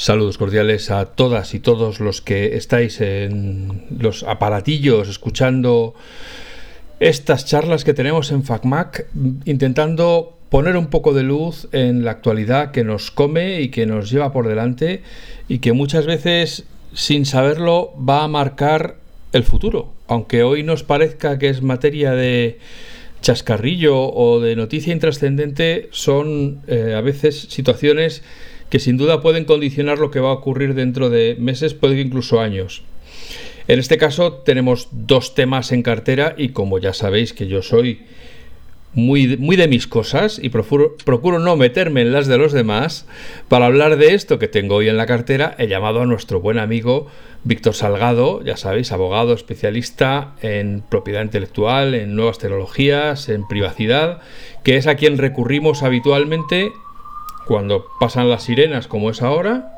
Saludos cordiales a todas y todos los que estáis en los aparatillos escuchando estas charlas que tenemos en FacMac, intentando poner un poco de luz en la actualidad que nos come y que nos lleva por delante y que muchas veces sin saberlo va a marcar el futuro. Aunque hoy nos parezca que es materia de chascarrillo o de noticia intrascendente, son eh, a veces situaciones que sin duda pueden condicionar lo que va a ocurrir dentro de meses, puede que incluso años. En este caso tenemos dos temas en cartera y como ya sabéis que yo soy muy, muy de mis cosas y procuro, procuro, no meterme en las de los demás, para hablar de esto que tengo hoy en la cartera he llamado a nuestro buen amigo Víctor Salgado, ya sabéis, abogado especialista en propiedad intelectual, en nuevas tecnologías, en privacidad, que es a quien recurrimos habitualmente cuando pasan las sirenas como es ahora?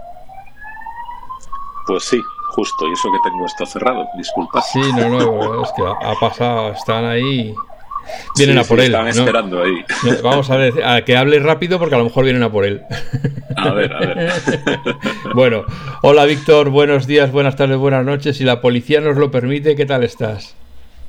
Pues sí, justo, y eso que tengo esto cerrado, disculpa. Sí, no, no, es que ha pasado, están ahí. Vienen a por él. Están esperando ahí. Vamos a ver, a que hable rápido porque a lo mejor vienen a por él. A ver, a ver. Bueno, hola Víctor, buenos días, buenas tardes, buenas noches. Si la policía nos lo permite, ¿qué tal estás?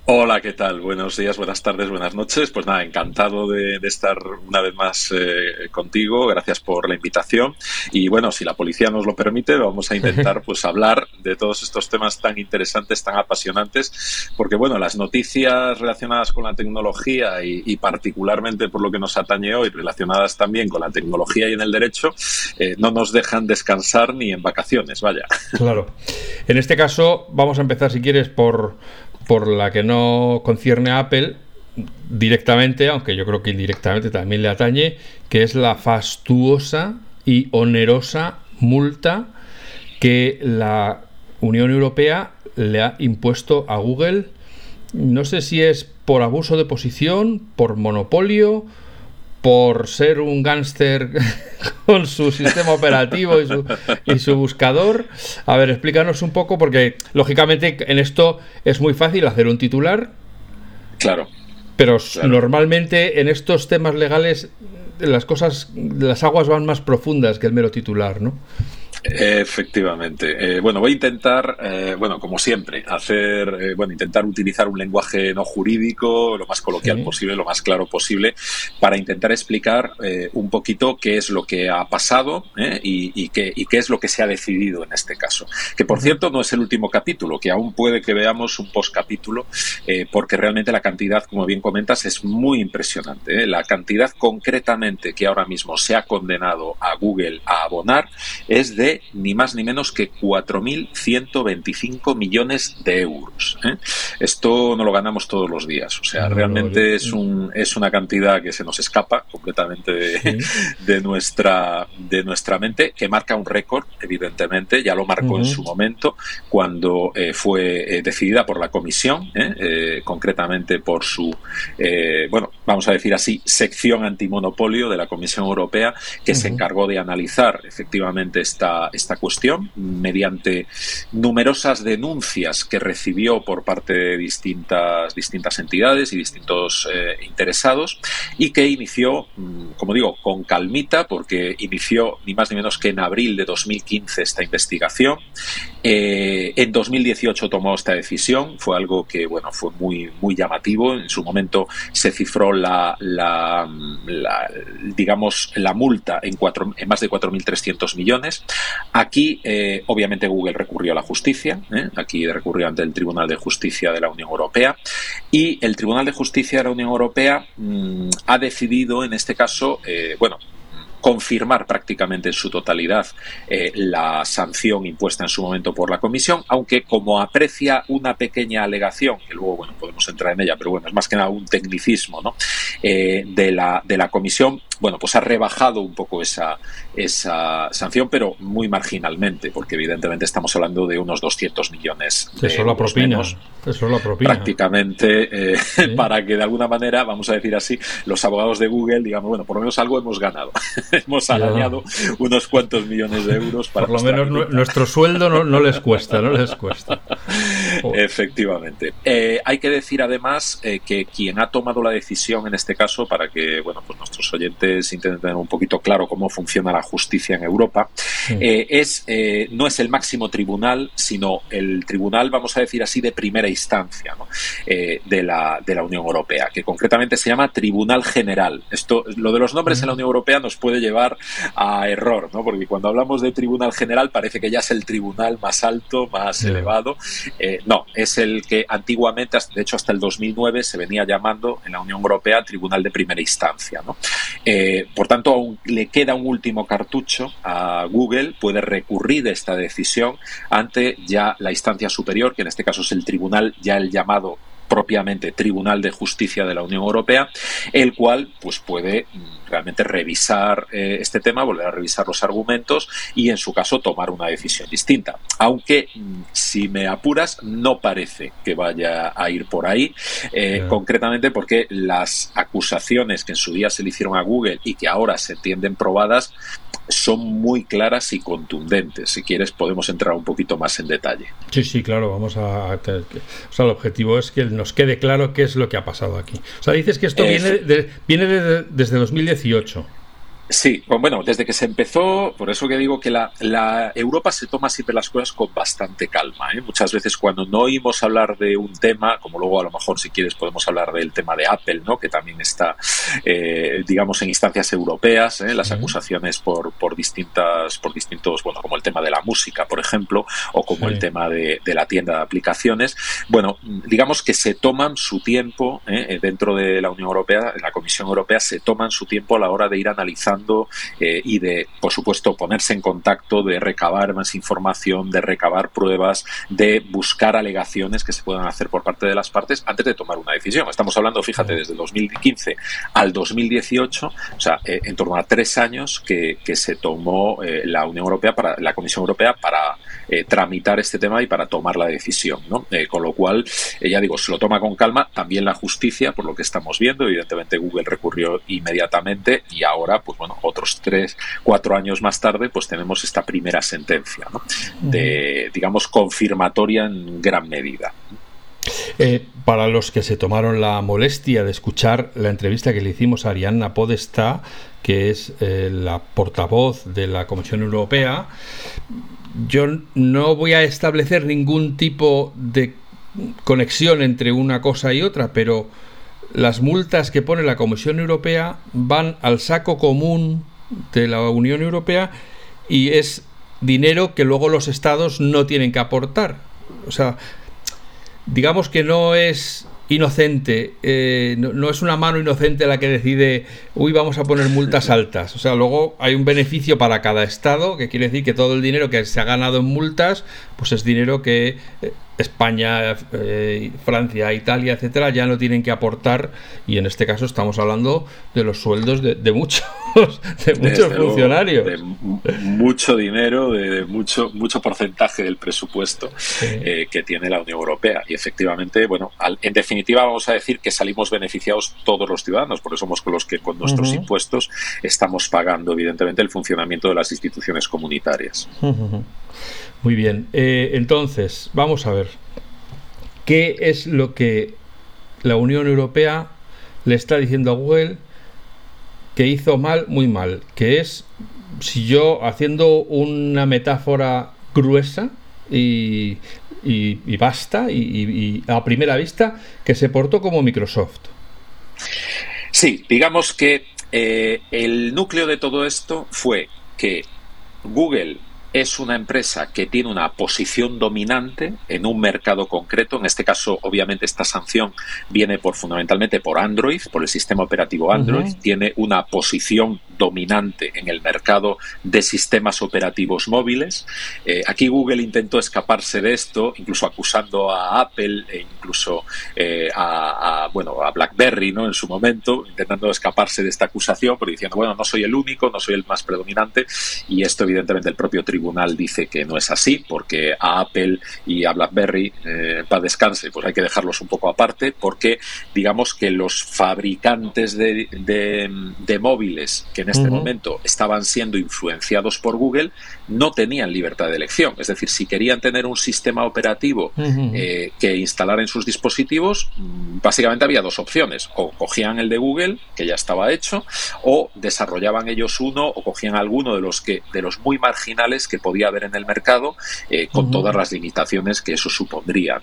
Hola, ¿qué tal? Buenos días, buenas tardes, buenas noches. Pues nada, encantado de, estar una vez más eh, contigo. Gracias por la invitación. Y bueno, si la policía nos lo permite, vamos a intentar pues hablar de todos estos temas tan interesantes, tan apasionantes, porque bueno, las noticias relacionadas con la tecnología y, particularmente por lo que nos atañe hoy, relacionadas también con la tecnología y en el derecho, eh, no nos dejan descansar ni en vacaciones, vaya. Claro. En este caso, vamos a empezar, si quieres, por por la que no concierne a Apple directamente, aunque yo creo que indirectamente también le atañe, que es la fastuosa y onerosa multa que la Unión Europea le ha impuesto a Google. No sé si es por abuso de posición, por monopolio, por ser un gángster con su sistema operativo y su, buscador. A ver, explícanos un poco, porque lógicamente en esto es muy fácil hacer un titular. Claro. Pero normalmente en estos temas legales las cosas, las aguas van más profundas que el mero titular, ¿no? Efectivamente. Eh, bueno, voy a intentar, eh, bueno, como siempre, hacer, eh, bueno, intentar utilizar un lenguaje no jurídico, lo más coloquial posible, lo más claro posible, para intentar explicar un poquito qué es lo que ha pasado y, qué, y qué es lo que se ha decidido en este caso. Que por cierto no es el último capítulo, que aún puede que veamos un postcapítulo, porque realmente la cantidad, como bien comentas, es muy impresionante. La cantidad concretamente que ahora mismo se ha condenado a Google a abonar es de ni más ni menos que 4.125 millones de euros. ¿eh? Esto no lo ganamos todos los días. O sea, realmente es, un, es una cantidad que se nos escapa completamente de, nuestra, de nuestra mente, que marca un récord, evidentemente. Ya lo marcó en su momento cuando eh, fue eh, decidida por la Comisión, concretamente por su, bueno, vamos a decir así, sección antimonopolio de la Comisión Europea, que se encargó de analizar efectivamente esta esta, cuestión mediante numerosas denuncias que recibió por parte de distintas, distintas entidades y distintos eh, interesados y que inició, mm, como digo, con calmita porque inició ni más ni menos que en abril de 2015 esta investigación. Eh, en 2018 tomó esta decisión, fue algo que bueno fue muy, muy llamativo. En su momento se cifró la, la, digamos la multa en, cuatro, en más de 4.300 millones. Aquí, eh, obviamente, Google recurrió a la justicia, ¿eh? aquí recurrió ante el Tribunal de Justicia de la Unión Europea y el Tribunal de Justicia de la Unión Europea mm, ha decidido, en este caso, eh, bueno, confirmar prácticamente en su totalidad la sanción impuesta en su momento por la Comisión, aunque como aprecia una pequeña alegación, que luego bueno, podemos entrar en ella, pero bueno, es más que nada un tecnicismo ¿no? de, la, de la Comisión, bueno, pues ha rebajado un poco esa, esa sanción, pero muy marginalmente, porque evidentemente estamos hablando de unos 200 millones de Eso la propina. Eso la propina. Prácticamente, eh, para que de alguna manera, vamos a decir así, los abogados de Google digamos, bueno, por lo menos algo hemos ganado. hemos arañado unos cuantos millones de euros para. Por lo menos nuestro sueldo no, les cuesta, no les cuesta. Efectivamente. Eh, hay que decir además eh, que quien ha tomado la decisión en este caso, para que, bueno, pues nuestros oyentes intenten tener un poquito claro cómo funciona la justicia en Europa, eh, es, eh, no es el máximo tribunal, sino el tribunal, vamos a decir así, de primera instancia de, la, de la Unión Europea, que concretamente se llama Tribunal General. Esto, lo de los nombres en la Unión Europea nos puede llevar a error, ¿no? porque cuando hablamos de Tribunal General parece que ya es el tribunal más alto, más elevado. no, es el que antiguamente, de hecho hasta el 2009, se venía llamando en la Unión Europea Tribunal de Primera Instancia. Eh, por tanto, aún le queda un último cartucho a Google, puede recurrir esta decisión ante ya la instancia superior, que en este caso es el tribunal, ya el llamado propiamente Tribunal de Justicia de la Unión Europea, el cual pues puede mm, realmente revisar eh, este tema, volver a revisar los argumentos y en su caso tomar una decisión distinta. Aunque mm, si me apuras no parece que vaya a ir por ahí, eh, concretamente porque las acusaciones que en su día se le hicieron a Google y que ahora se entienden probadas son muy claras y contundentes. Si quieres, podemos entrar un poquito más en detalle. Sí, sí, claro, vamos a... O sea, el objetivo es que nos quede claro qué es lo que ha pasado aquí. O sea, dices que esto viene, viene desde 2018. 18. Sí, bueno, desde que se empezó, por eso que digo que la, Europa se toma siempre las cosas con bastante calma. ¿eh? Muchas veces cuando no oímos hablar de un tema, como luego a lo mejor si quieres podemos hablar del tema de Apple, ¿no? que también está, eh, digamos, en instancias europeas, ¿eh? las acusaciones por, por distintas, por distintos, bueno, como el tema de la música, por ejemplo, o como el tema de, de, la tienda de aplicaciones. Bueno, digamos que se toman su tiempo dentro de la Unión Europea, en la Comisión Europea, se toman su tiempo a la hora de ir analizando eh, y de, por supuesto, ponerse en contacto, de recabar más información, de recabar pruebas, de buscar alegaciones que se puedan hacer por parte de las partes antes de tomar una decisión. Estamos hablando, fíjate, desde 2015 al 2018, o sea, eh, en torno a tres años que, se tomó eh, la Unión Europea, para la Comisión Europea, para tramitar este tema y para tomar la decisión. ¿no? con lo cual, ya digo, se lo toma con calma. También la justicia, por lo que estamos viendo, evidentemente Google recurrió inmediatamente y ahora, pues bueno, otros tres, cuatro años más tarde, pues tenemos esta primera sentencia, de, digamos, confirmatoria en gran medida. Eh, para los que se tomaron la molestia de escuchar la entrevista que le hicimos a Arianna Podesta, que es eh, la portavoz de la Comisión Europea, yo no voy a establecer ningún tipo de conexión entre una cosa y otra, pero las multas que pone la Comisión Europea van al saco común de la Unión Europea y es dinero que luego los estados no tienen que aportar. O sea, digamos que no es inocente, eh, no, es una mano inocente la que decide, uy, vamos a poner multas altas. O sea, luego hay un beneficio para cada estado, que quiere decir que todo el dinero que se ha ganado en multas, pues es dinero que eh, España, eh, Francia, Italia, etcétera, ya no tienen que aportar, y en este caso estamos hablando de los sueldos de, muchos, de muchos funcionarios. de mucho dinero, de, mucho, mucho porcentaje del presupuesto eh, que tiene la Unión Europea. Y efectivamente, bueno, en definitiva vamos a decir que salimos beneficiados todos los ciudadanos, porque somos con los que con nuestros impuestos estamos pagando, evidentemente, el funcionamiento de las instituciones comunitarias. Muy bien, eh, entonces vamos a ver qué es lo que la Unión Europea le está diciendo a Google que hizo mal, muy mal, que es, si yo haciendo una metáfora gruesa y, basta, y, a primera vista, que se portó como Microsoft. Sí, digamos que eh, el núcleo de todo esto fue que Google es una empresa que tiene una posición dominante en un mercado concreto. En este caso, obviamente, esta sanción viene por fundamentalmente por Android, por el sistema operativo Android. Tiene una posición dominante en el mercado de sistemas operativos móviles. Eh, aquí Google intentó escaparse de esto, incluso acusando a Apple e incluso eh, a, bueno a BlackBerry, ¿no? En su momento, intentando escaparse de esta acusación, pero diciendo bueno no soy el único, no soy el más predominante y esto evidentemente el propio tribunal dice que no es así, porque a Apple y a BlackBerry, eh, para descanse, pues hay que dejarlos un poco aparte, porque digamos que los fabricantes de, de, móviles que en este momento estaban siendo influenciados por Google, no tenían libertad de elección. Es decir, si querían tener un sistema operativo eh, que instalar en sus dispositivos, mm, básicamente había dos opciones. O cogían el de Google, que ya estaba hecho, o desarrollaban ellos uno o cogían alguno de los que de los muy marginales que podía haber en el mercado eh, con todas las limitaciones que eso supondría.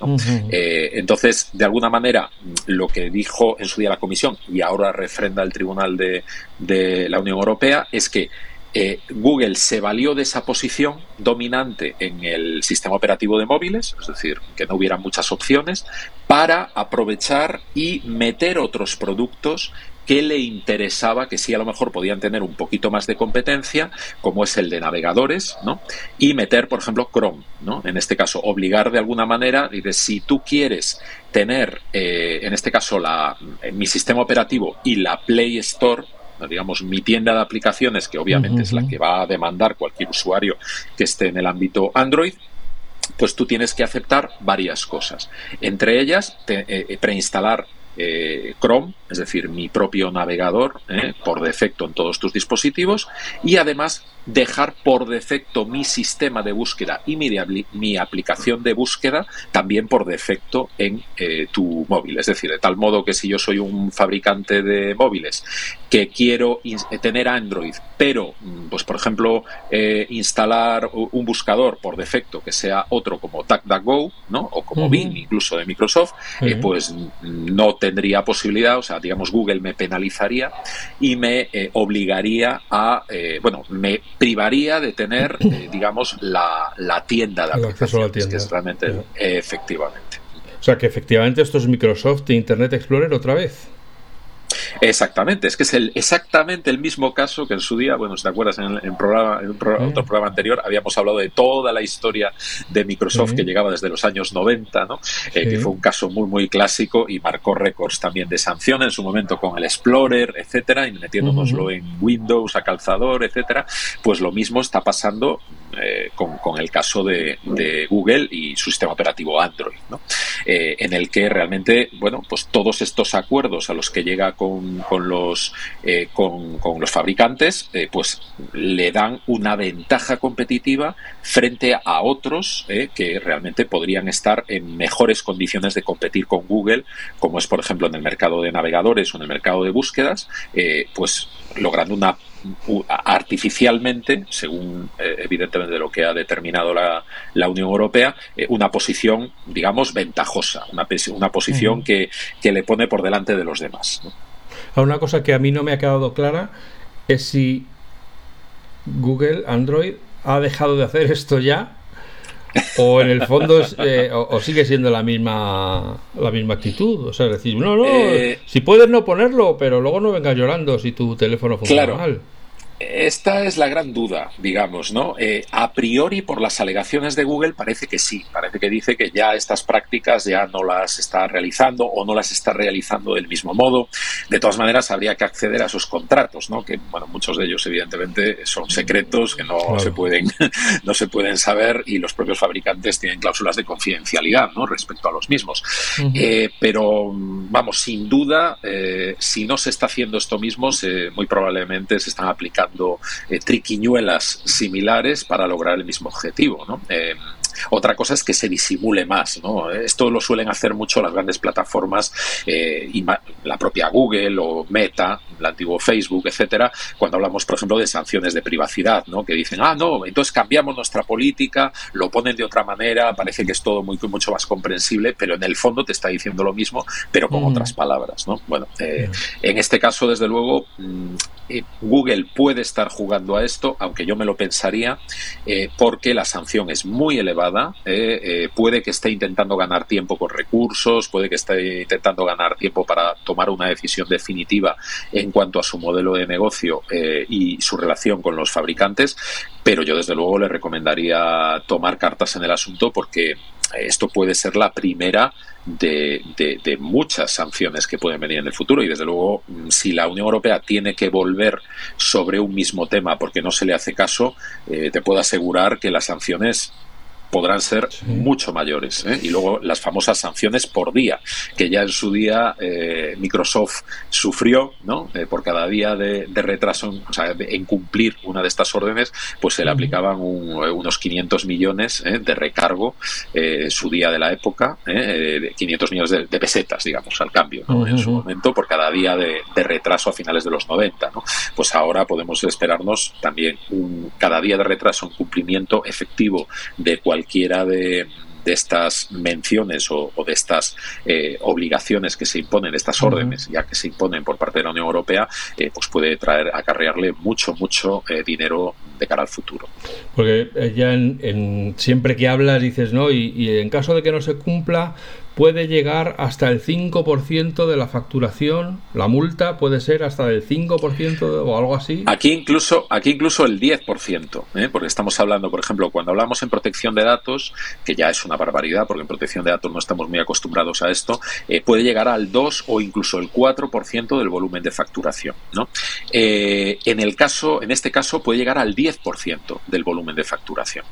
Eh, entonces, de alguna manera, lo que dijo en su día la Comisión y ahora refrenda el Tribunal de, de la Unión Europea es que eh, Google se valió de esa posición dominante en el sistema operativo de móviles, es decir, que no hubiera muchas opciones, para aprovechar y meter otros productos que le interesaba, que sí a lo mejor podían tener un poquito más de competencia, como es el de navegadores, ¿no? Y meter, por ejemplo, Chrome, ¿no? En este caso, obligar de alguna manera, dice, si tú quieres tener, eh, en este caso, la, mi sistema operativo y la Play Store, digamos, mi tienda de aplicaciones, que obviamente es la que va a demandar cualquier usuario que esté en el ámbito Android, pues tú tienes que aceptar varias cosas. Entre ellas, eh, eh, preinstalar eh, Chrome, es decir, mi propio navegador por defecto en todos tus dispositivos, y además dejar por defecto mi sistema de búsqueda y mi, mi aplicación de búsqueda también por defecto en eh, tu móvil. Es decir, de tal modo que si yo soy un fabricante de móviles que quiero tener Android, pero, mm, pues por ejemplo, eh, instalar un buscador por defecto que sea otro como DuckDuckGo, ¿no? O como Bing, incluso de Microsoft, eh, pues no tendría posibilidad, o sea, digamos, Google me penalizaría y me obligaría a, bueno, me privaría de tener, eh, digamos, la, la, tienda de aplicaciones, que es realmente, efectivamente. O sea que efectivamente esto es Microsoft e Internet Explorer otra vez. Exactamente, es que es el, exactamente el mismo caso que en su día, bueno, si te acuerdas, en, en, programa, en otro programa anterior habíamos hablado de toda la historia de Microsoft que llegaba desde los años 90, ¿no? Eh, que fue un caso muy, muy clásico y marcó récords también de sanción en su momento con el Explorer, etcétera, y metiéndonoslo en Windows, a calzador, etcétera. Pues lo mismo está pasando eh, con, el caso de, de, Google y su sistema operativo Android, ¿no? Eh, en el que realmente, bueno, pues todos estos acuerdos a los que llega con, con los, eh, con, los fabricantes, eh, pues le dan una ventaja competitiva frente a otros que realmente podrían estar en mejores condiciones de competir con Google, como es, por ejemplo, en el mercado de navegadores o en el mercado de búsquedas, pues logrando una artificialmente, según eh, evidentemente lo que ha determinado la, la Unión Europea, eh, una posición, digamos, ventajosa, una, una posición que, que, le pone por delante de los demás. Una cosa que a mí no me ha quedado clara es si Google, Android, ha dejado de hacer esto ya o en el fondo eh, o, sigue siendo la misma la misma actitud. O sea decir no no eh, si puedes no ponerlo pero luego no vengas llorando si tu teléfono funciona mal esta es la gran duda, digamos, ¿no? Eh, a priori, por las alegaciones de Google, parece que sí. Parece que dice que ya estas prácticas ya no las está realizando o no las está realizando del mismo modo. De todas maneras, habría que acceder a esos contratos, ¿no? Que, bueno, muchos de ellos, evidentemente, son secretos que no se pueden, no se pueden saber y los propios fabricantes tienen cláusulas de confidencialidad, ¿no? Respecto a los mismos. eh, pero, vamos, sin duda, eh, si no se está haciendo esto mismo, se, muy probablemente se están aplicando eh, triquiñuelas similares para lograr el mismo objetivo. Eh, otra cosa es que se disimule más. Esto lo suelen hacer mucho las grandes plataformas, eh, y la propia Google o Meta, el antiguo Facebook, etcétera, cuando hablamos, por ejemplo, de sanciones de privacidad, ¿no? que dicen, ah, no, entonces cambiamos nuestra política, lo ponen de otra manera, parece que es todo muy, mucho más comprensible, pero en el fondo te está diciendo lo mismo, pero con otras palabras. ¿no? Bueno, eh, en este caso, desde luego, mm, eh, Google puede estar jugando a esto, aunque yo me lo pensaría, porque la sanción es muy elevada eh, eh, puede que esté intentando ganar tiempo con recursos, puede que esté intentando ganar tiempo para tomar una decisión definitiva en cuanto a su modelo de negocio eh, y su relación con los fabricantes, pero yo desde luego le recomendaría tomar cartas en el asunto porque esto puede ser la primera de, muchas sanciones que pueden venir en el futuro. Y desde luego si la Unión Europea tiene que volver sobre un mismo tema porque no se le hace caso, te puedo asegurar que las sanciones podrán ser mucho mayores. ¿eh? Y luego las famosas sanciones por día, que ya en su día eh, Microsoft sufrió, ¿no? Eh, por cada día de, retraso o sea, en cumplir una de estas órdenes, pues se le aplicaban unos 500 millones de recargo en su día de la época, 500 millones de, pesetas, digamos, al cambio, En su momento, por cada día de, retraso a finales de los 90, ¿no? Pues ahora podemos esperarnos también un, cada día de retraso en cumplimiento efectivo de cualquier cualquiera de, estas menciones o, de estas eh, obligaciones que se imponen, estas órdenes ya que se imponen por parte de la Unión Europea, eh, pues puede traer, acarrearle mucho, mucho eh, dinero de cara al futuro. Porque ya en, siempre que hablas dices, ¿no? y en caso de que no se cumpla, puede llegar hasta el 5% de la facturación, la multa puede ser hasta del 5% o algo así. Aquí incluso, aquí incluso el 10%, ¿eh? porque estamos hablando, por ejemplo, cuando hablamos en protección de datos, que ya es una barbaridad, porque en protección de datos no estamos muy acostumbrados a esto, eh, puede llegar al 2 o incluso el 4% del volumen de facturación. ¿no? Eh, en, el caso, en este caso puede llegar al 10% del volumen de facturación.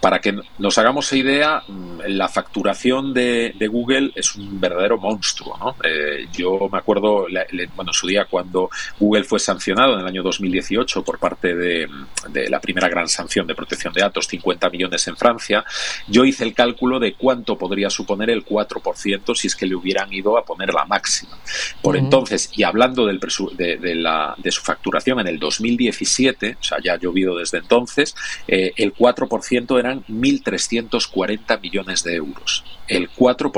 Para que nos hagamos idea, mm, la facturación de de Google es un verdadero monstruo. ¿no? Eh, yo me acuerdo, bueno, en su día cuando Google fue sancionado en el año 2018 por parte de, la primera gran sanción de protección de datos, 50 millones en Francia, yo hice el cálculo de cuánto podría suponer el 4% si es que le hubieran ido a poner la máxima. Por entonces, y hablando del de, la, de, su facturación en el 2017, o sea, ya ha llovido desde entonces, eh, el 4% eran 1.340 millones de euros. El 4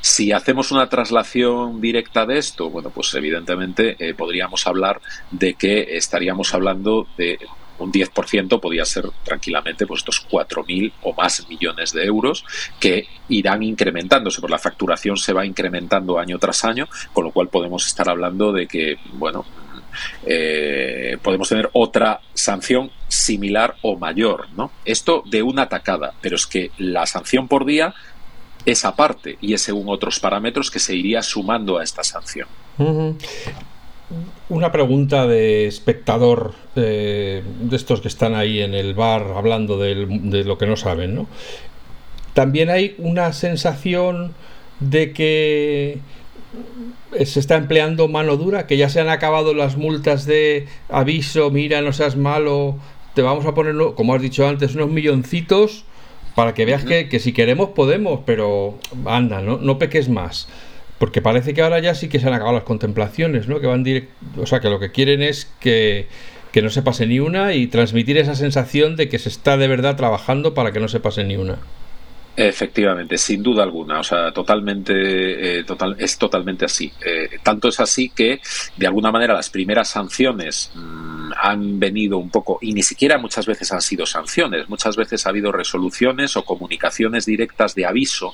si hacemos una traslación directa de esto, bueno, pues evidentemente eh, podríamos hablar de que estaríamos hablando de un 10% podría ser tranquilamente pues estos 4.000 o más millones de euros que irán incrementándose, porque la facturación se va incrementando año tras año, con lo cual podemos estar hablando de que, bueno, eh, podemos tener otra sanción similar o mayor, ¿no? Esto de una atacada, pero es que la sanción por día esa parte y es según otros parámetros que se iría sumando a esta sanción. Una pregunta de espectador de estos que están ahí en el bar hablando de lo que no saben, ¿no? También hay una sensación de que se está empleando mano dura, que ya se han acabado las multas de aviso, mira, no seas malo, te vamos a poner, como has dicho antes, unos milloncitos para que veas que, si queremos podemos, pero anda, no, no peques más. Porque parece que ahora ya sí que se han acabado las contemplaciones, ¿no? Que van directo, o sea, que lo que quieren es que, que no se pase ni una y transmitir esa sensación de que se está de verdad trabajando para que no se pase ni una. Efectivamente, sin duda alguna, o sea, totalmente, eh, total, es totalmente así. Eh, tanto es así que, de alguna manera, las primeras sanciones mm, han venido un poco, y ni siquiera muchas veces han sido sanciones, muchas veces ha habido resoluciones o comunicaciones directas de aviso.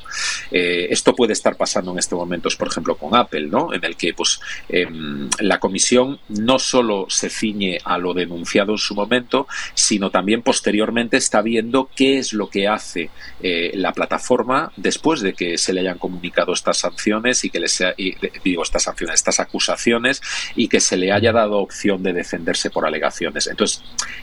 Eh, esto puede estar pasando en este momento, por ejemplo, con Apple, ¿no? En el que, pues, em, la comisión no solo se ciñe a lo denunciado en su momento, sino también posteriormente está viendo qué es lo que hace la plataforma después de que se le hayan comunicado estas sanciones y que le sea, digo estas sanciones, estas acusaciones y que se le haya dado opción de defenderse por alegaciones. Entonces,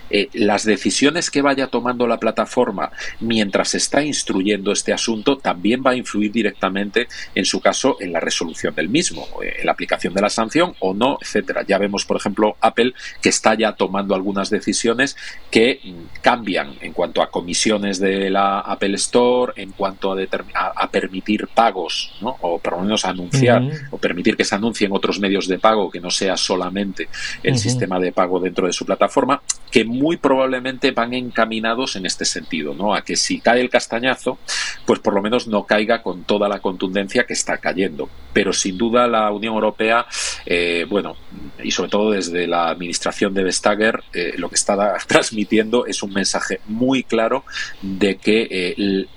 eh, las decisiones que vaya tomando la plataforma mientras está instruyendo este asunto también va a influir directamente, en su caso, en la resolución del mismo, eh, en la aplicación de la sanción o no, etcétera. Ya vemos, por ejemplo, Apple que está ya tomando algunas decisiones que mm, cambian en cuanto a comisiones de la Apple Store, en cuanto a, a, permitir pagos, ¿no? o por lo menos anunciar, o permitir que se anuncien otros medios de pago que no sea solamente el sistema de pago dentro de su plataforma, que muy probablemente van encaminados en este sentido, ¿no? a que si cae el castañazo, pues por lo menos no caiga con toda la contundencia que está cayendo. Pero sin duda la Unión Europea, eh, bueno, y sobre todo desde la administración de Vestager, eh, lo que está transmitiendo es un mensaje muy claro de que eh,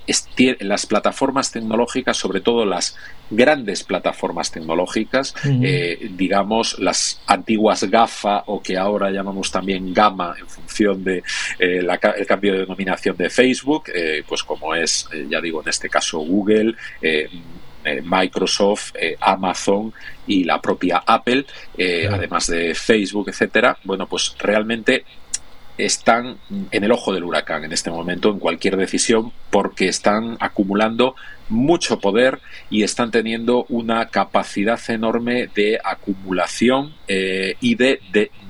las plataformas tecnológicas, sobre todo las grandes plataformas tecnológicas, eh, digamos las antiguas GAFA o que ahora llamamos también GAMA en función de eh, el cambio de denominación de Facebook, eh, pues como es, ya digo, en este caso Google. Microsoft, Amazon y la propia Apple, además de Facebook, etcétera. Bueno, pues realmente están en el ojo del huracán en este momento en cualquier decisión porque están acumulando mucho poder y están teniendo una capacidad enorme de acumulación eh, y de,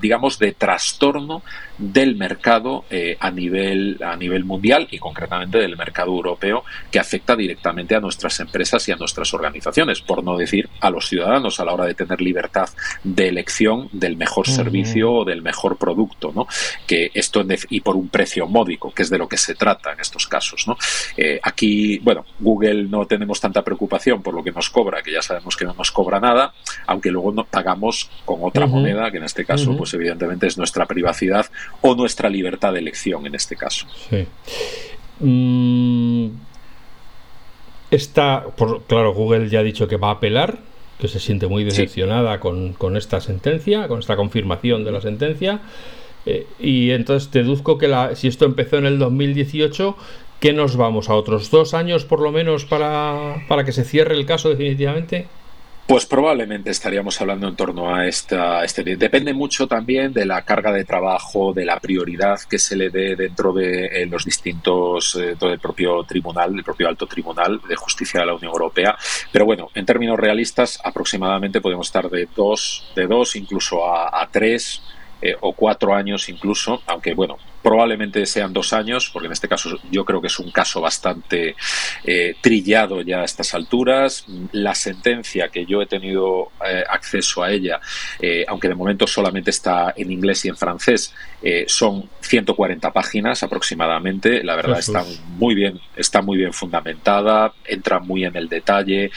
digamos, de trastorno del mercado eh, a, nivel, a nivel mundial y concretamente del mercado europeo que afecta directamente a nuestras empresas y a nuestras organizaciones, por no decir a los ciudadanos a la hora de tener libertad de elección del mejor servicio o del mejor producto, ¿no? Que esto y por un precio módico, que es de lo que se trata en estos casos, ¿no? Eh, aquí, bueno, Google no tenemos tanta preocupación por lo que nos cobra, que ya sabemos que no nos cobra nada, aunque luego nos pagamos con otra moneda, que en este caso, pues evidentemente es nuestra privacidad o nuestra libertad de elección en este caso. Sí. Mm, está, por, claro, Google ya ha dicho que va a apelar, que se siente muy decepcionada con, esta sentencia, con esta confirmación de la sentencia. Eh, y entonces deduzco que la, si esto empezó en el 2018, ¿qué nos vamos? ¿A otros dos años por lo menos para, para que se cierre el caso definitivamente? Pues probablemente estaríamos hablando en torno a esta, este. Depende mucho también de la carga de trabajo, de la prioridad que se le dé dentro de eh, los distintos, eh, del propio tribunal, el propio alto tribunal de justicia de la Unión Europea. Pero bueno, en términos realistas, aproximadamente podemos estar de dos, de dos incluso a tres eh, o cuatro años incluso, aunque bueno, probablemente sean dos años, porque en este caso yo creo que es un caso bastante eh, trillado ya a estas alturas. La sentencia que yo he tenido eh, acceso a ella, aunque de momento solamente está en inglés y en francés, son 140 páginas aproximadamente. La verdad está muy bien, está muy bien fundamentada, entra muy en el detalle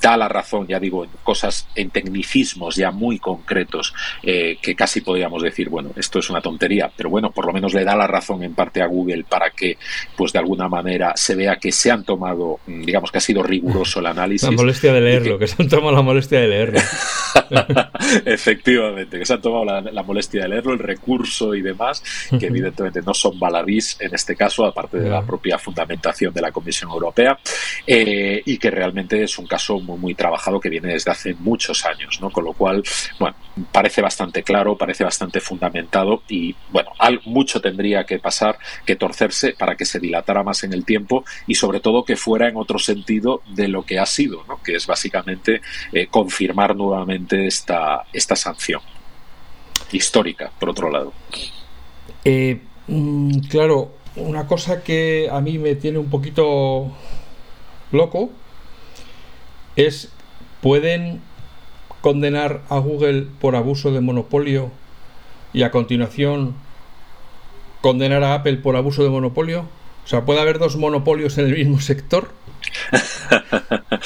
da la razón, ya digo, en cosas, en tecnicismos ya muy concretos, eh, que casi podríamos decir, bueno, esto es una tontería, pero bueno, por lo menos le da la razón en parte a Google para que, pues de alguna manera, se vea que se han tomado, mm, digamos que ha sido riguroso el análisis. La molestia de leerlo, que... se han tomado la molestia de leerlo. Efectivamente, que se han tomado la, molestia de leerlo, el recurso y demás, que evidentemente no son baladís en este caso, aparte de la propia fundamentación de la Comisión Europea, eh, y que realmente es un caso muy, trabajado que viene desde hace muchos años, ¿no? Con lo cual, bueno, parece bastante claro, parece bastante fundamentado y, bueno, mucho tendría que pasar, que torcerse para que se dilatara más en el tiempo y sobre todo que fuera en otro sentido de lo que ha sido, ¿no? Que es básicamente eh, confirmar nuevamente esta, esta sanción histórica, por otro lado. Eh, mm, claro, una cosa que a mí me tiene un poquito loco es, ¿pueden condenar a Google por abuso de monopolio y a continuación condenar a Apple por abuso de monopolio? O sea, ¿puede haber dos monopolios en el mismo sector?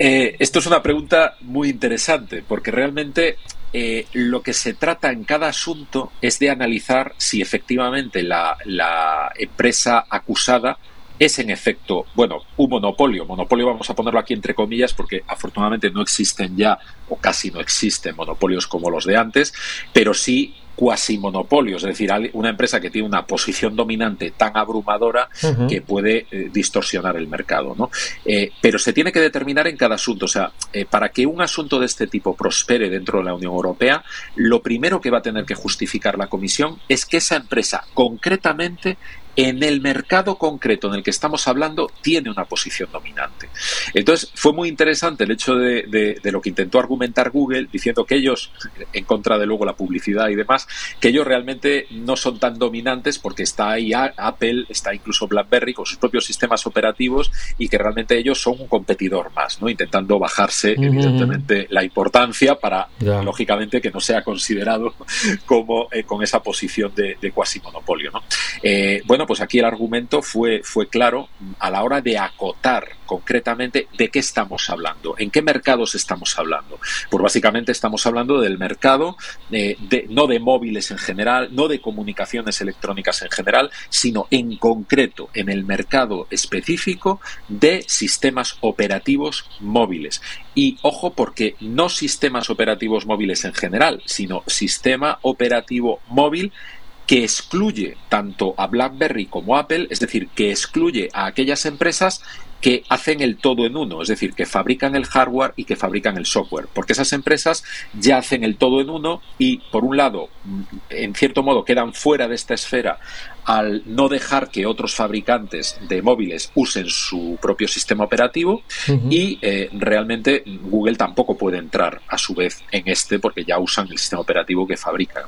Eh, esto es una pregunta muy interesante porque realmente eh, lo que se trata en cada asunto es de analizar si efectivamente la, la empresa acusada es en efecto, bueno, un monopolio. Monopolio vamos a ponerlo aquí entre comillas porque afortunadamente no existen ya o casi no existen monopolios como los de antes, pero sí cuasi monopolios, es decir, una empresa que tiene una posición dominante tan abrumadora que puede eh, distorsionar el mercado. ¿no? Eh, pero se tiene que determinar en cada asunto. O sea, eh, para que un asunto de este tipo prospere dentro de la Unión Europea, lo primero que va a tener que justificar la Comisión es que esa empresa concretamente en el mercado concreto en el que estamos hablando tiene una posición dominante. Entonces, fue muy interesante el hecho de, lo que intentó argumentar Google, diciendo que ellos, en contra de luego la publicidad y demás, que ellos realmente no son tan dominantes porque está ahí Apple, está incluso BlackBerry con sus propios sistemas operativos y que realmente ellos son un competidor más, ¿no? Intentando bajarse, evidentemente, la importancia para, lógicamente, que no sea considerado como eh, con esa posición de, cuasi monopolio, ¿no? Eh, bueno, pues aquí el argumento fue, fue claro a la hora de acotar concretamente de qué estamos hablando, en qué mercados estamos hablando. Pues básicamente estamos hablando del mercado, eh, de, no de móviles en general, no de comunicaciones electrónicas en general, sino en concreto en el mercado específico de sistemas operativos móviles. Y ojo porque no sistemas operativos móviles en general, sino sistema operativo móvil que excluye tanto a BlackBerry como a Apple, es decir, que excluye a aquellas empresas que hacen el todo en uno, es decir, que fabrican el hardware y que fabrican el software, porque esas empresas ya hacen el todo en uno y, por un lado, en cierto modo quedan fuera de esta esfera al no dejar que otros fabricantes de móviles usen su propio sistema operativo y eh, realmente Google tampoco puede entrar a su vez en este porque ya usan el sistema operativo que fabrican.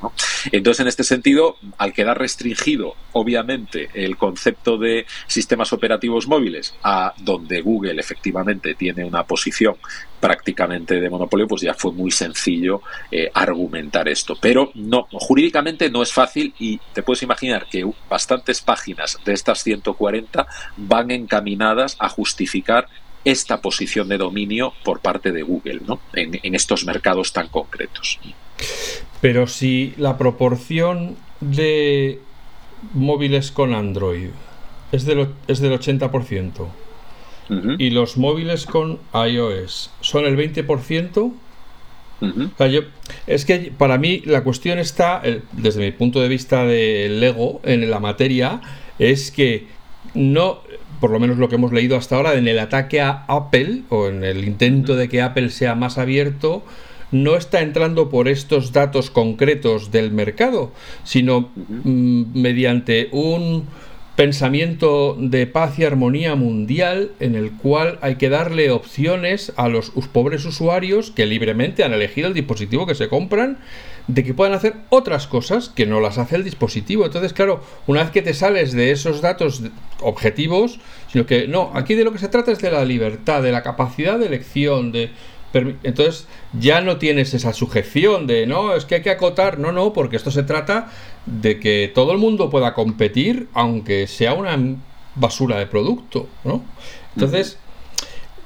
Entonces, en este sentido, al quedar restringido, obviamente, el concepto de sistemas operativos móviles a donde Google efectivamente tiene una posición prácticamente de monopolio, pues ya fue muy sencillo eh, argumentar esto. Pero no, jurídicamente no es fácil y te puedes imaginar que bastantes páginas de estas 140 van encaminadas a justificar esta posición de dominio por parte de Google ¿no? en, estos mercados tan concretos. Pero si la proporción de móviles con Android es del, es del 80% y los móviles con iOS son el 20%, es que para mí la cuestión está, desde mi punto de vista del Lego, en la materia, es que no, por lo menos lo que hemos leído hasta ahora, en el ataque a Apple o en el intento de que Apple sea más abierto, no está entrando por estos datos concretos del mercado, sino mm, mediante un pensamiento de paz y armonía mundial en el cual hay que darle opciones a los pobres usuarios que libremente han elegido el dispositivo que se compran de que puedan hacer otras cosas que no las hace el dispositivo. Entonces, claro, una vez que te sales de esos datos objetivos, sino que no, aquí de lo que se trata es de la libertad, de la capacidad de elección, de entonces ya no tienes esa sujeción de no, es que hay que acotar, no, no, porque esto se trata de que todo el mundo pueda competir, aunque sea una basura de producto, ¿no? Entonces,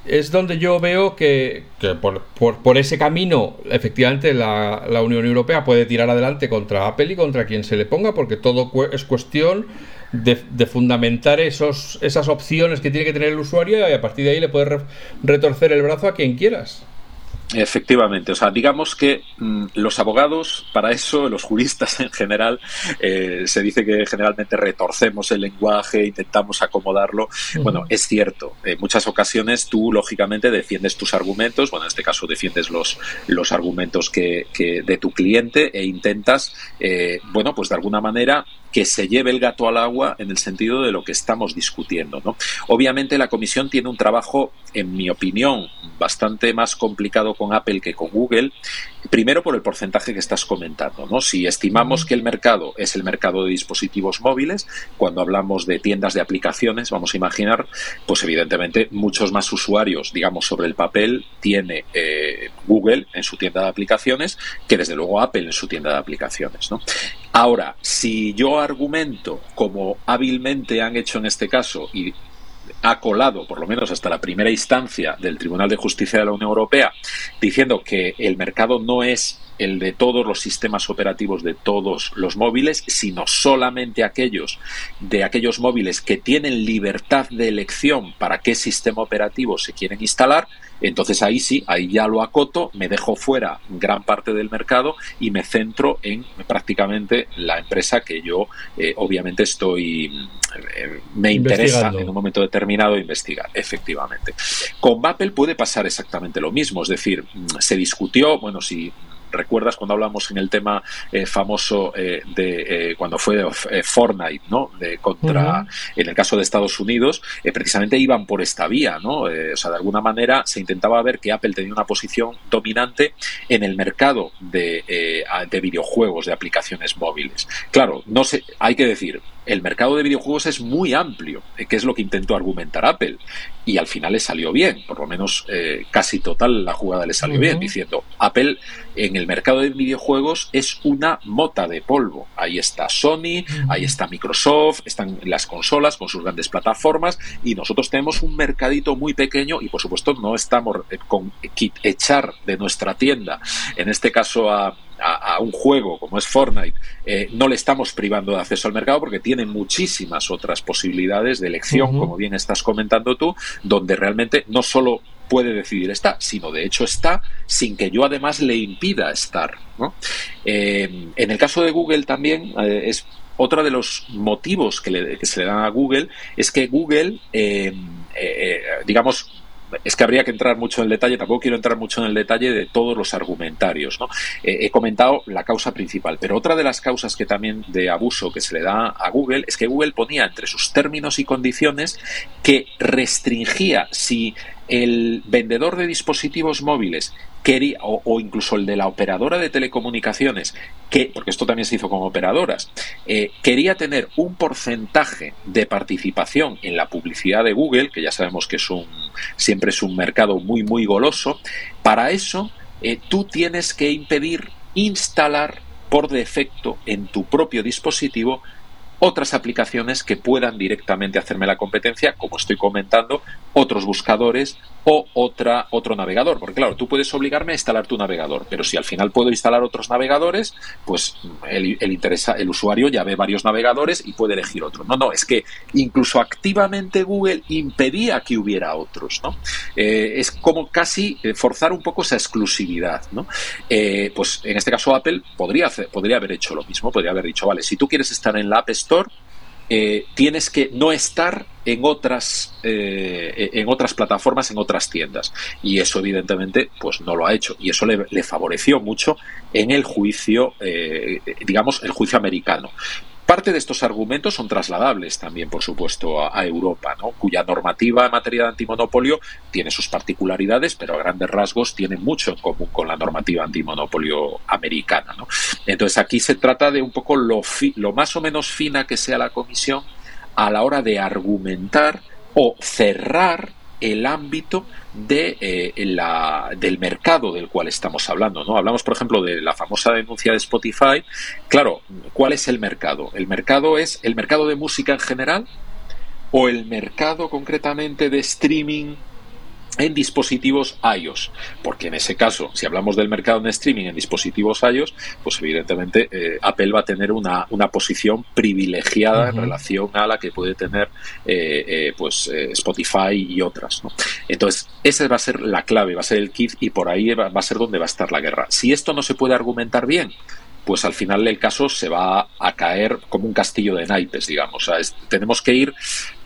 es donde yo veo que, por, ese camino, efectivamente, la, Unión Europea puede tirar adelante contra Apple y contra quien se le ponga, porque todo es cuestión de, fundamentar esos, esas opciones que tiene que tener el usuario y a partir de ahí le puedes retorcer el brazo a quien quieras. Efectivamente, o sea, digamos que mm, los abogados, para eso, los juristas en general, eh, se dice que generalmente retorcemos el lenguaje, intentamos acomodarlo. Bueno, es cierto, en muchas ocasiones tú, lógicamente, defiendes tus argumentos, bueno, en este caso defiendes los, los argumentos que, que de tu cliente e intentas, eh, bueno, pues de alguna manera que se lleve el gato al agua en el sentido de lo que estamos discutiendo. ¿no? Obviamente la comisión tiene un trabajo, en mi opinión, bastante más complicado con Apple que con Google, primero por el porcentaje que estás comentando. ¿no? Si estimamos que el mercado es el mercado de dispositivos móviles, cuando hablamos de tiendas de aplicaciones, vamos a imaginar, pues evidentemente muchos más usuarios, digamos, sobre el papel tiene eh, Google en su tienda de aplicaciones que desde luego Apple en su tienda de aplicaciones. ¿no? Ahora, si yo argumento, como hábilmente han hecho en este caso, y ha colado, por lo menos hasta la primera instancia del Tribunal de Justicia de la Unión Europea, diciendo que el mercado no es el de todos los sistemas operativos de todos los móviles, sino solamente aquellos de aquellos móviles que tienen libertad de elección para qué sistema operativo se quieren instalar, entonces ahí sí, ahí ya lo acoto, me dejo fuera gran parte del mercado y me centro en prácticamente la empresa que yo eh, obviamente estoy, eh, me interesa en un momento determinado investigar, efectivamente. Con Apple puede pasar exactamente lo mismo, es decir, mm, se discutió, bueno, si ¿Recuerdas cuando hablamos en el tema eh, famoso eh, de eh, cuando fue Fortnite, ¿no? De contra, en el caso de Estados Unidos, precisamente iban por esta vía, ¿no? o sea, de alguna manera se intentaba ver que Apple tenía una posición dominante en el mercado de, de videojuegos, de aplicaciones móviles. Claro, no sé, hay que decir, el mercado de videojuegos es muy amplio, eh, que es lo que intentó argumentar Apple. Y al final le salió bien, por lo menos eh, casi total la jugada le salió bien, diciendo, Apple en el mercado de videojuegos es una mota de polvo. Ahí está Sony, ahí está Microsoft, están las consolas con sus grandes plataformas y nosotros tenemos un mercadito muy pequeño y por supuesto no estamos eh, con echar de nuestra tienda, en este caso a a, un juego como es Fortnite, eh, no le estamos privando de acceso al mercado porque tiene muchísimas otras posibilidades de elección, como bien estás comentando tú, donde realmente no solo puede decidir estar, sino de hecho está sin que yo además le impida estar. Eh, en el caso de Google también eh, es otro de los motivos que, se le dan a Google es que Google, digamos, es que habría que entrar mucho en el detalle, tampoco quiero entrar mucho en el detalle de todos los argumentarios. ¿no? he comentado la causa principal, pero otra de las causas que también de abuso que se le da a Google es que Google ponía entre sus términos y condiciones que restringía si el vendedor de dispositivos móviles quería, o, incluso el de la operadora de telecomunicaciones, que, porque esto también se hizo con operadoras, eh, quería tener un porcentaje de participación en la publicidad de Google, que ya sabemos que es un, siempre es un mercado muy, muy goloso, para eso eh, tú tienes que impedir instalar por defecto en tu propio dispositivo otras aplicaciones que puedan directamente hacerme la competencia, como estoy comentando, otros buscadores o otra, otro navegador. Porque claro, tú puedes obligarme a instalar tu navegador, pero si al final puedo instalar otros navegadores, pues el, interesa, el usuario ya ve varios navegadores y puede elegir otro. No, no, es que incluso activamente Google impedía que hubiera otros. ¿no? Eh, es como casi eh, forzar un poco esa exclusividad. ¿no? Eh, pues en este caso Apple podría, podría haber hecho lo mismo, podría haber dicho, vale, si tú quieres estar en la App Store, eh, tienes que no estar en otras eh, en otras plataformas en otras tiendas. Y eso evidentemente pues no lo ha hecho. Y eso le, favoreció mucho en el juicio eh, digamos el juicio americano Parte de estos argumentos son trasladables también, por supuesto, a, Europa, ¿no? cuya normativa en materia de antimonopolio tiene sus particularidades, pero a grandes rasgos tiene mucho en común con la normativa antimonopolio americana. Entonces aquí se trata de un poco lo, lo más o menos fina que sea la comisión a la hora de argumentar o cerrar el ámbito de, eh, la, del mercado del cual estamos hablando. ¿no? Hablamos, por ejemplo, de la famosa denuncia de Spotify. Claro, ¿cuál es el mercado? El mercado es el mercado de música en general o el mercado concretamente de streaming en dispositivos iOS, porque en ese caso, si hablamos del mercado en streaming en dispositivos iOS, pues evidentemente eh, Apple va a tener una, una posición privilegiada en relación a la que puede tener eh, eh, pues Spotify y otras. ¿no? Entonces, esa va a ser la clave, va a ser el kit y por ahí va, va a ser donde va a estar la guerra. Si esto no se puede argumentar bien, pues al final del caso se va a caer como un castillo de naipes, digamos. tenemos que ir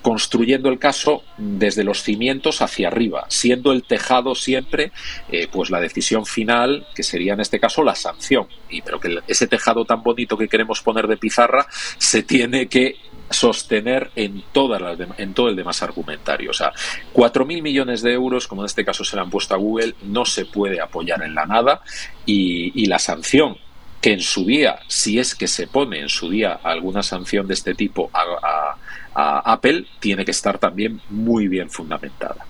construyendo el caso desde los cimientos hacia arriba, siendo el tejado siempre eh, pues la decisión final, que sería en este caso la sanción. Y pero que ese tejado tan bonito que queremos poner de pizarra se tiene que sostener en, todas las en todo el demás argumentario. O sea, 4.000 millones de euros, como en este caso se le han puesto a Google, no se puede apoyar en la nada y la sanción que en su día, si es que se pone en su día alguna sanción de este tipo a, Apple, tiene que estar también muy bien fundamentada.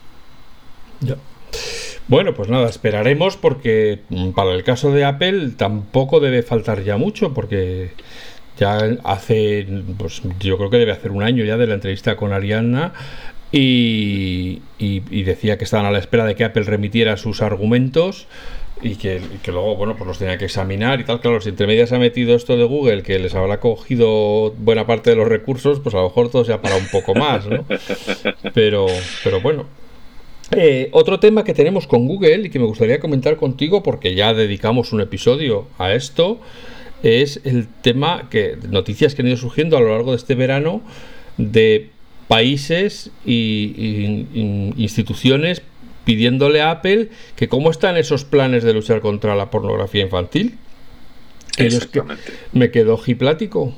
Bueno, pues nada, esperaremos porque mm, para el caso de Apple tampoco debe faltar ya mucho porque ya hace, pues yo creo que debe hacer un año ya de la entrevista con Arianna y decía que estaban a la espera de que Apple remitiera sus argumentos y que, luego, bueno, pues los tenía que examinar y tal. Claro, si entre medias ha metido esto de Google, que les habrá cogido buena parte de los recursos, pues a lo mejor todo se ha parado un poco más, ¿no? Pero, pero bueno. Eh, otro tema que tenemos con Google y que me gustaría comentar contigo, porque ya dedicamos un episodio a esto, es el tema que noticias que han ido surgiendo a lo largo de este verano de países y, y instituciones pidiéndole a Apple que cómo están esos planes de luchar contra la pornografía infantil. Exactamente. me quedó giplático.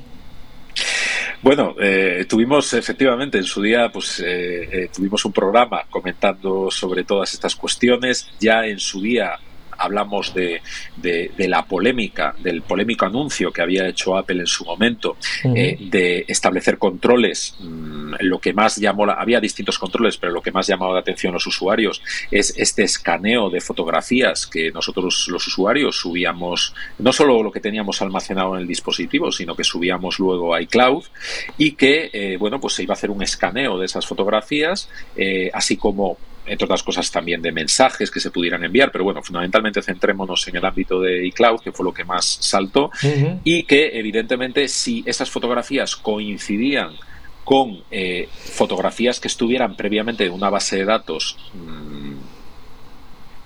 Bueno, eh, tuvimos efectivamente en su día, pues eh, eh, tuvimos un programa comentando sobre todas estas cuestiones. Ya en su día hablamos de, de, la polémica, del polémico anuncio que había hecho Apple en su momento eh, de establecer controles. Mm, lo que más llamó, la, había distintos controles, pero lo que más llamaba la atención a los usuarios es este escaneo de fotografías que nosotros los usuarios subíamos, no solo lo que teníamos almacenado en el dispositivo, sino que subíamos luego a iCloud y que, eh, bueno, pues se iba a hacer un escaneo de esas fotografías, eh, así como entre otras cosas también de mensajes que se pudieran enviar, pero bueno, fundamentalmente centrémonos en el ámbito de iCloud, que fue lo que más saltó, y que evidentemente si esas fotografías coincidían con eh, fotografías que estuvieran previamente en una base de datos mm,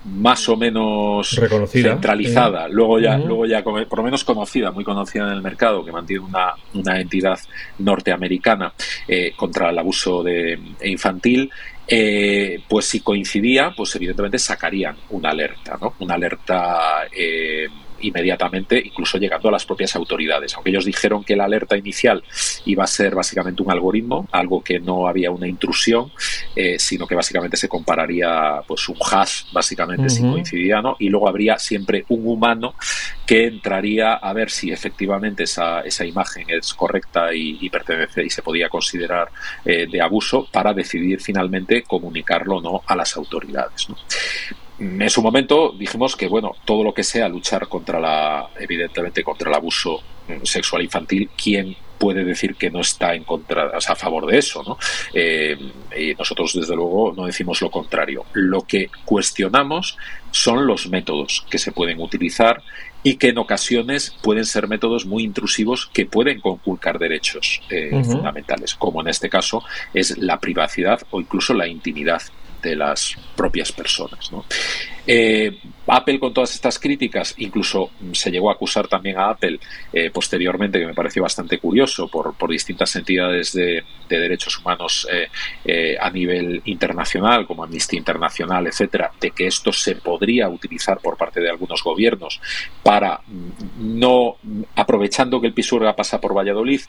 más o menos Reconocida. centralizada, luego ya, luego ya por lo menos conocida, muy conocida en el mercado, que mantiene una, una entidad norteamericana eh, contra el abuso de, infantil, eh, pues si coincidía, pues evidentemente sacarían una alerta, ¿no? Una alerta eh, inmediatamente, incluso llegando a las propias autoridades. Aunque ellos dijeron que la alerta inicial iba a ser básicamente un algoritmo, algo que no había una intrusión, eh, sino que básicamente se compararía pues un hash, básicamente, si coincidía, ¿no? Y luego habría siempre un humano que entraría a ver si efectivamente esa, esa imagen es correcta y, pertenece y se podía considerar eh, de abuso para decidir finalmente comunicarlo o no a las autoridades. ¿no? En su momento dijimos que bueno todo lo que sea luchar contra la evidentemente contra el abuso mm, sexual infantil quién puede decir que no está en contra a favor de eso no eh, y nosotros desde luego no decimos lo contrario. Lo que cuestionamos son los métodos que se pueden utilizar y que en ocasiones pueden ser métodos muy intrusivos que pueden conculcar derechos eh, fundamentales, como en este caso es la privacidad o incluso la intimidad de las propias personas. Eh, Apple con todas estas críticas, incluso se llegó a acusar también a Apple eh, posteriormente, que me pareció bastante curioso, por, por distintas entidades de, derechos humanos eh, a nivel internacional, como Amnistía Internacional, etcétera, de que esto se podría utilizar por parte de algunos gobiernos para mm, no, aprovechando que el Pisurga pasa por Valladolid,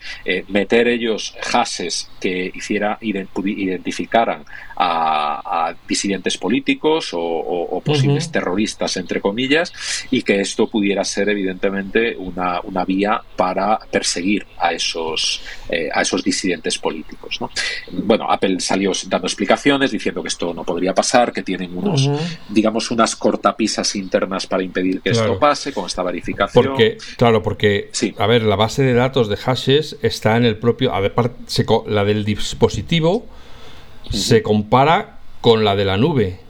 meter ellos hashes que hiciera, identificaran a, disidentes políticos o, posibles terroristas, entre comillas, y que esto pudiera ser evidentemente una, una vía para perseguir a esos, eh, a esos disidentes políticos. Bueno, Apple salió dando explicaciones diciendo que esto no podría pasar, que tienen unos, digamos, unas cortapisas internas para impedir que esto pase con esta verificación. Porque, claro, porque, a ver, la base de datos de hashes está en el propio, a ver, la del dispositivo se compara con la de la nube.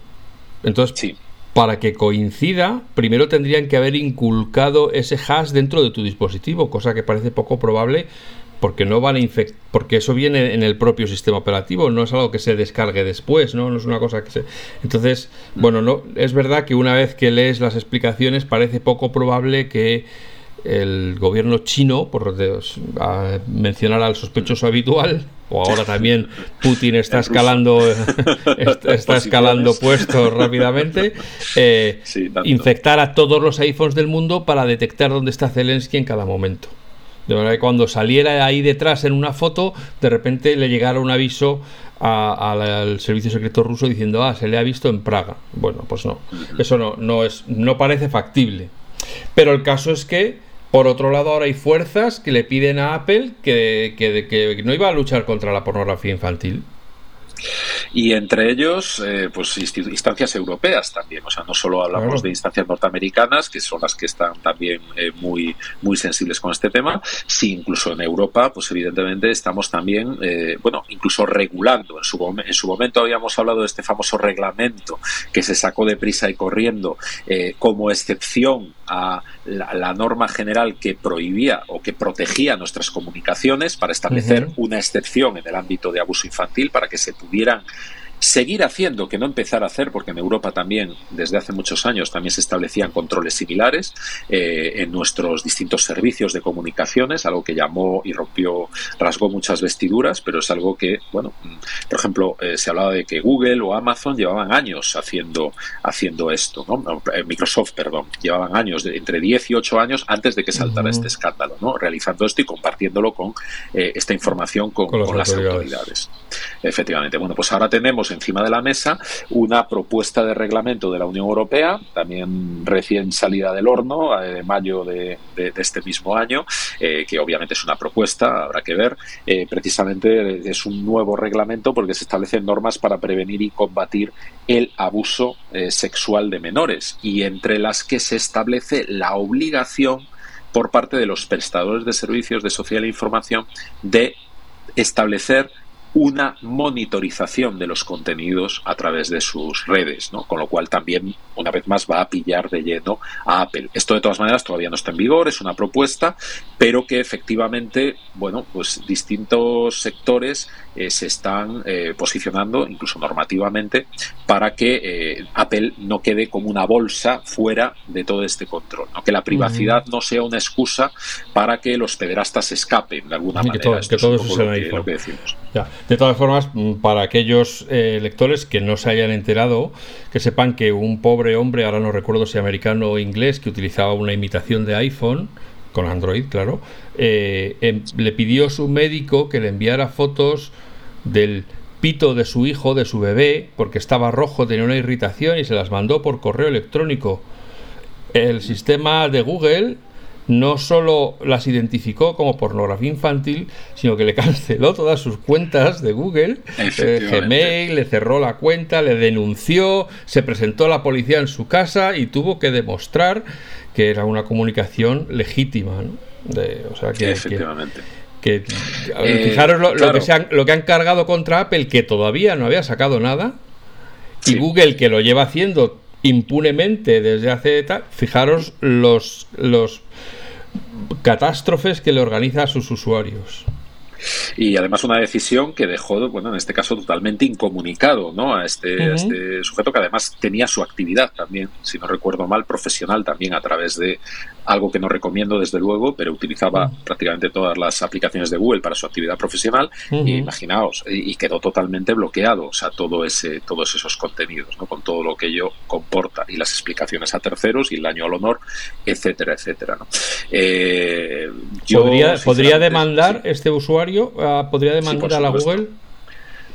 Entonces, para que coincida, primero tendrían que haber inculcado ese hash dentro de tu dispositivo, cosa que parece poco probable porque no van a infectar, porque eso viene en el propio sistema operativo, no es algo que se descargue después, ¿no? No es una cosa que se Entonces, bueno, no es verdad que una vez que lees las explicaciones parece poco probable que el gobierno chino, por mencionar al sospechoso habitual, o ahora también Putin está escalando está, escalando puestos rápidamente, eh, infectar a todos los iPhones del mundo para detectar dónde está Zelensky en cada momento. De manera que cuando saliera ahí detrás en una foto, de repente le llegara un aviso al servicio secreto ruso diciendo, ah, se le ha visto en Praga. Bueno, pues no, eso no, no, es, no parece factible. Pero el caso es que por otro lado, ahora hay fuerzas que le piden a Apple que, que, que no iba a luchar contra la pornografía infantil. Y entre ellos, eh, pues instancias europeas también. O sea, no solo hablamos de instancias norteamericanas, que son las que están también eh, muy, muy sensibles con este tema, si incluso en Europa, pues evidentemente estamos también, eh, bueno, incluso regulando. En su, en su momento habíamos hablado de este famoso reglamento que se sacó de prisa y corriendo como excepción a la, norma general que prohibía o que protegía nuestras comunicaciones para establecer una excepción en el ámbito de abuso infantil para que se pudieran seguir haciendo, que no empezar a hacer, porque en Europa también, desde hace muchos años, también se establecían controles similares eh, en nuestros distintos servicios de comunicaciones, algo que llamó y rompió, rasgó muchas vestiduras, pero es algo que, bueno, por ejemplo, eh, se hablaba de que Google o Amazon llevaban años haciendo, haciendo esto, ¿no? Eh, Microsoft, perdón, llevaban años, entre 10 y 8 años antes de que saltara este escándalo, ¿no? Realizando esto y compartiéndolo con esta información con, las autoridades. Efectivamente. Bueno, pues ahora tenemos encima de la mesa una propuesta de reglamento de la Unión Europea, también recién salida del horno, eh, de mayo de, este mismo año, eh, que obviamente es una propuesta, habrá que ver. Eh, precisamente es un nuevo reglamento porque se establecen normas para prevenir y combatir el abuso sexual de menores y entre las que se establece la obligación por parte de los prestadores de servicios de social e información de establecer una monitorización de los contenidos a través de sus redes, ¿no? Con lo cual también, una vez más, va a pillar de lleno a Apple. Esto de todas maneras todavía no está en vigor, es una propuesta, pero que efectivamente, bueno, pues distintos sectores eh, se están eh, posicionando, incluso normativamente, para que eh, Apple no quede como una bolsa fuera de todo este control, ¿no? que la privacidad no sea una excusa para que los pederastas escapen de alguna manera. Que todo, eso sea lo que decimos. De todas formas, mm, para aquellos lectores que no se hayan enterado, que sepan que un pobre hombre, ahora no recuerdo si americano o inglés, que utilizaba una imitación de iPhone, con Android, claro, em, le pidió a su médico que le enviara fotos del pito de su hijo, de su bebé, porque estaba rojo, tenía una irritación y se las mandó por correo electrónico. El sistema de Google no solo las identificó como pornografía infantil, sino que le canceló todas sus cuentas de Google, eh, Gmail, le cerró la cuenta, le denunció, se presentó a la policía en su casa y tuvo que demostrar que era una comunicación legítima. o sea, que, Efectivamente. Que, eh, fijaros lo, que han, lo, que han, cargado contra Apple, que todavía no había sacado nada, y Google, que lo lleva haciendo impunemente desde hace tal, fijaros los, los catástrofes que le organiza a sus usuarios. Y además una decisión que dejó, bueno, en este caso totalmente incomunicado, ¿no? A este, a este sujeto que además tenía su actividad también, si no recuerdo mal, profesional también a través de, algo que no recomiendo desde luego, pero utilizaba prácticamente todas las aplicaciones de Google para su actividad profesional y imaginaos, y, quedó totalmente bloqueado, o sea, todo ese, todos esos contenidos, ¿no? con todo lo que ello comporta y las explicaciones a terceros y el daño al honor, etcétera, etcétera. ¿no? Eh, ¿Podría, ¿Podría demandar este usuario? Ah, ¿Podría demandar a la Google?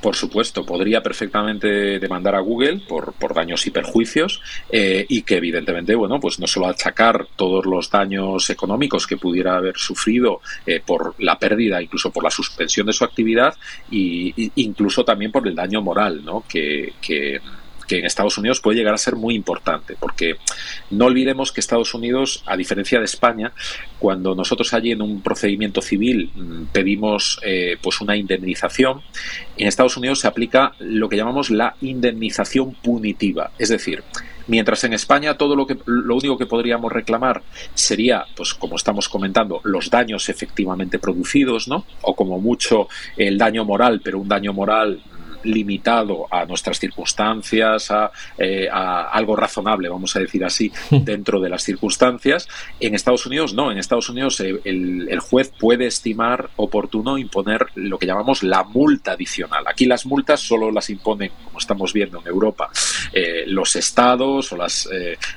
Por supuesto, podría perfectamente demandar a Google por, por daños y perjuicios eh, y que evidentemente, bueno, pues no solo achacar todos los daños económicos que pudiera haber sufrido eh, por la pérdida, incluso por la suspensión de su actividad, y, incluso también por el daño moral, ¿no? que, que que en Estados Unidos puede llegar a ser muy importante, porque no olvidemos que Estados Unidos, a diferencia de España, cuando nosotros allí en un procedimiento civil mm, pedimos eh, pues una indemnización, en Estados Unidos se aplica lo que llamamos la indemnización punitiva, es decir, Mientras en España todo lo que lo único que podríamos reclamar sería, pues como estamos comentando, los daños efectivamente producidos, ¿no? O como mucho el daño moral, pero un daño moral limitado a nuestras circunstancias, eh, a, algo razonable, vamos a decir así, dentro de las circunstancias. En Estados Unidos no, en Estados Unidos eh, el, juez puede estimar oportuno imponer lo que llamamos la multa adicional. Aquí las multas solo las imponen, como estamos viendo en Europa, eh, los estados o las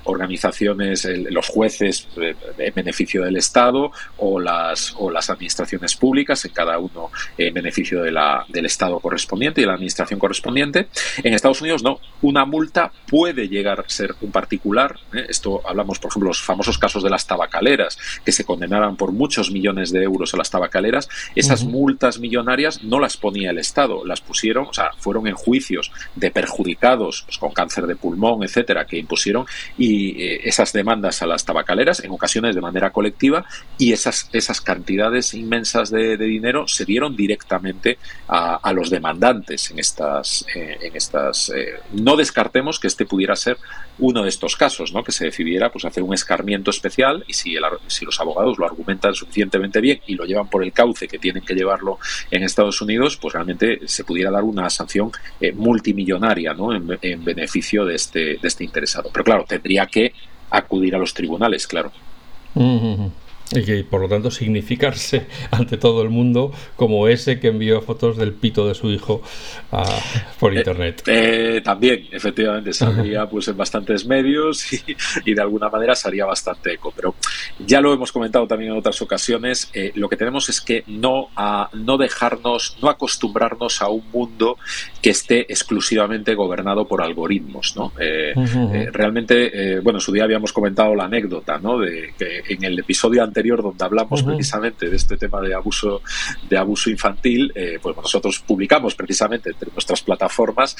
organizaciones, los jueces en beneficio del Estado o las, o las administraciones públicas, en cada uno en beneficio de la, del Estado correspondiente y de la administración correspondiente. En Estados Unidos no. Una multa puede llegar a ser un particular. ¿eh? Esto hablamos, por ejemplo, los famosos casos de las tabacaleras, que se condenaran por muchos millones de euros a las tabacaleras. Esas multas millonarias no las ponía el Estado, las pusieron, o sea, fueron en juicios de perjudicados pues, con cáncer de pulmón, etcétera, que impusieron y eh, esas demandas a las tabacaleras, en ocasiones de manera colectiva, y esas, esas cantidades inmensas de, dinero se dieron directamente a, a los demandantes en estas, eh, en estas eh, no descartemos que este pudiera ser uno de estos casos, ¿no? que se decidiera pues, hacer un escarmiento especial y si, el, si los abogados lo argumentan suficientemente bien y lo llevan por el cauce que tienen que llevarlo en Estados Unidos, pues realmente se pudiera dar una sanción eh, multimillonaria ¿no? en, beneficio de este, de este interesado. Pero claro, tendría que acudir a los tribunales, claro. Y que por lo tanto significarse ante todo el mundo como ese que envió fotos del pito de su hijo por eh, internet. Eh, también, efectivamente, saldría pues en bastantes medios y, de alguna manera se haría bastante eco. Pero ya lo hemos comentado también en otras ocasiones, eh, lo que tenemos es que no, a, no dejarnos, no acostumbrarnos a un mundo que esté exclusivamente gobernado por algoritmos. ¿no? realmente, bueno, en su día habíamos comentado la anécdota ¿no? de que en el episodio anterior anterior donde hablamos precisamente de este tema de abuso, de abuso infantil, pues nosotros publicamos precisamente entre nuestras plataformas,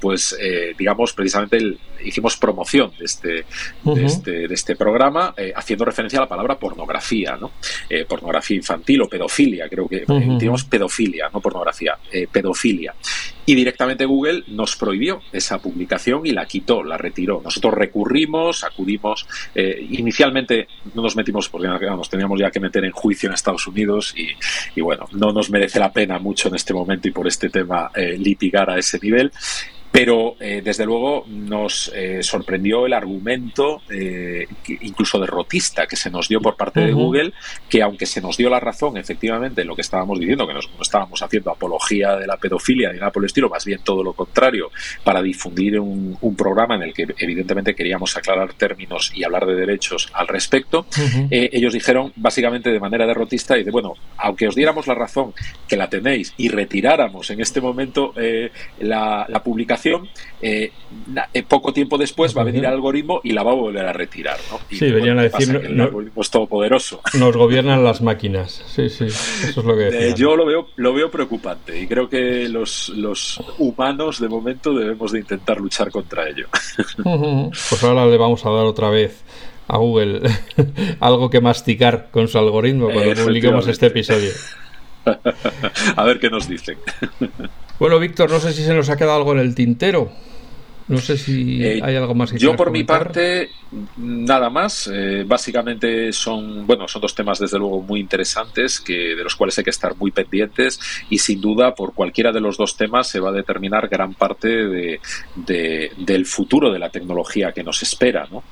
pues digamos precisamente hicimos promoción de este, de este, de este programa haciendo referencia a la palabra pornografía, ¿no? pornografía infantil o pedofilia, creo que uh pedofilia, no pornografía, pedofilia. Y directamente Google nos prohibió esa publicación y la quitó, la retiró. Nosotros recurrimos, acudimos. Eh, inicialmente no nos metimos porque nos teníamos ya que meter en juicio en Estados Unidos y, bueno, no nos merece la pena mucho en este momento y por este tema eh, litigar a ese nivel. Pero eh, desde luego nos eh, sorprendió el argumento, eh, incluso derrotista, que se nos dio por parte de Google, que aunque se nos dio la razón efectivamente en lo que estábamos diciendo, que no estábamos haciendo apología de la pedofilia ni nada por el estilo, más bien todo lo contrario, para difundir un, programa en el que evidentemente queríamos aclarar términos y hablar de derechos al respecto, ellos dijeron básicamente de manera derrotista, y de bueno, aunque os diéramos la razón, que la tenéis, y retiráramos en este momento la publicación, eh, eh, poco tiempo después va a venir el algoritmo y la va a volver a retirar. ¿no? sí, venían a decir. el algoritmo es todopoderoso. Nos gobiernan las máquinas. Sí, sí, eso es lo que eh, yo lo veo, lo veo preocupante y creo que los, los humanos de momento debemos de intentar luchar contra ello. Pues ahora le vamos a dar otra vez a Google algo que masticar con su algoritmo cuando publiquemos este episodio. a ver qué nos dicen. Bueno, Víctor, no sé si se nos ha quedado algo en el tintero. No sé si eh, hay algo más que Yo por mi parte nada más. Eh, básicamente son bueno son dos temas desde luego muy interesantes que de los cuales hay que estar muy pendientes y sin duda por cualquiera de los dos temas se va a determinar gran parte de, del futuro de la tecnología que nos espera, ¿no?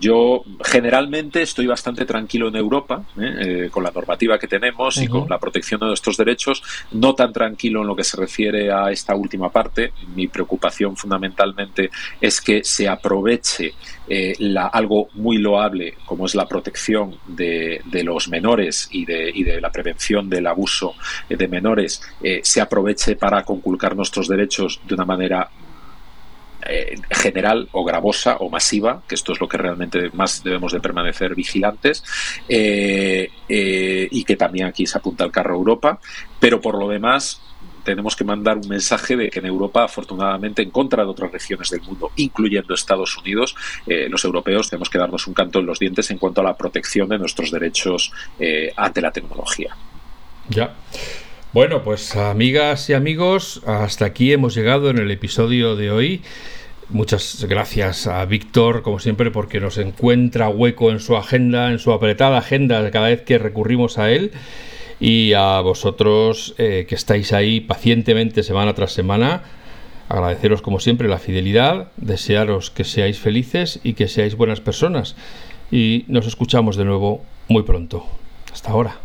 Yo generalmente estoy bastante tranquilo en Europa, ¿eh? Eh, con la normativa que tenemos y con la protección de nuestros derechos, no tan tranquilo en lo que se refiere a esta última parte. Mi preocupación fundamentalmente es que se aproveche eh, la, algo muy loable como es la protección de, los menores y de, y de, la prevención del abuso de menores, se aproveche para conculcar nuestros derechos de una manera eh, general o gravosa o masiva, que esto es lo que realmente más debemos de permanecer vigilantes, eh, eh, y que también aquí se apunta el carro Europa, pero por lo demás tenemos que mandar un mensaje de que en Europa, afortunadamente, en contra de otras regiones del mundo, incluyendo Estados Unidos, los europeos tenemos que darnos un canto en los dientes en cuanto a la protección de nuestros derechos ante la tecnología. Ya. Bueno, pues amigas y amigos, hasta aquí hemos llegado en el episodio de hoy. Muchas gracias a Víctor, como siempre, porque nos encuentra hueco en su agenda, en su apretada agenda cada vez que recurrimos a él. Y a vosotros eh, que estáis ahí pacientemente semana tras semana, agradeceros como siempre la fidelidad, desearos que seáis felices y que seáis buenas personas. Y nos escuchamos de nuevo muy pronto. Hasta ahora.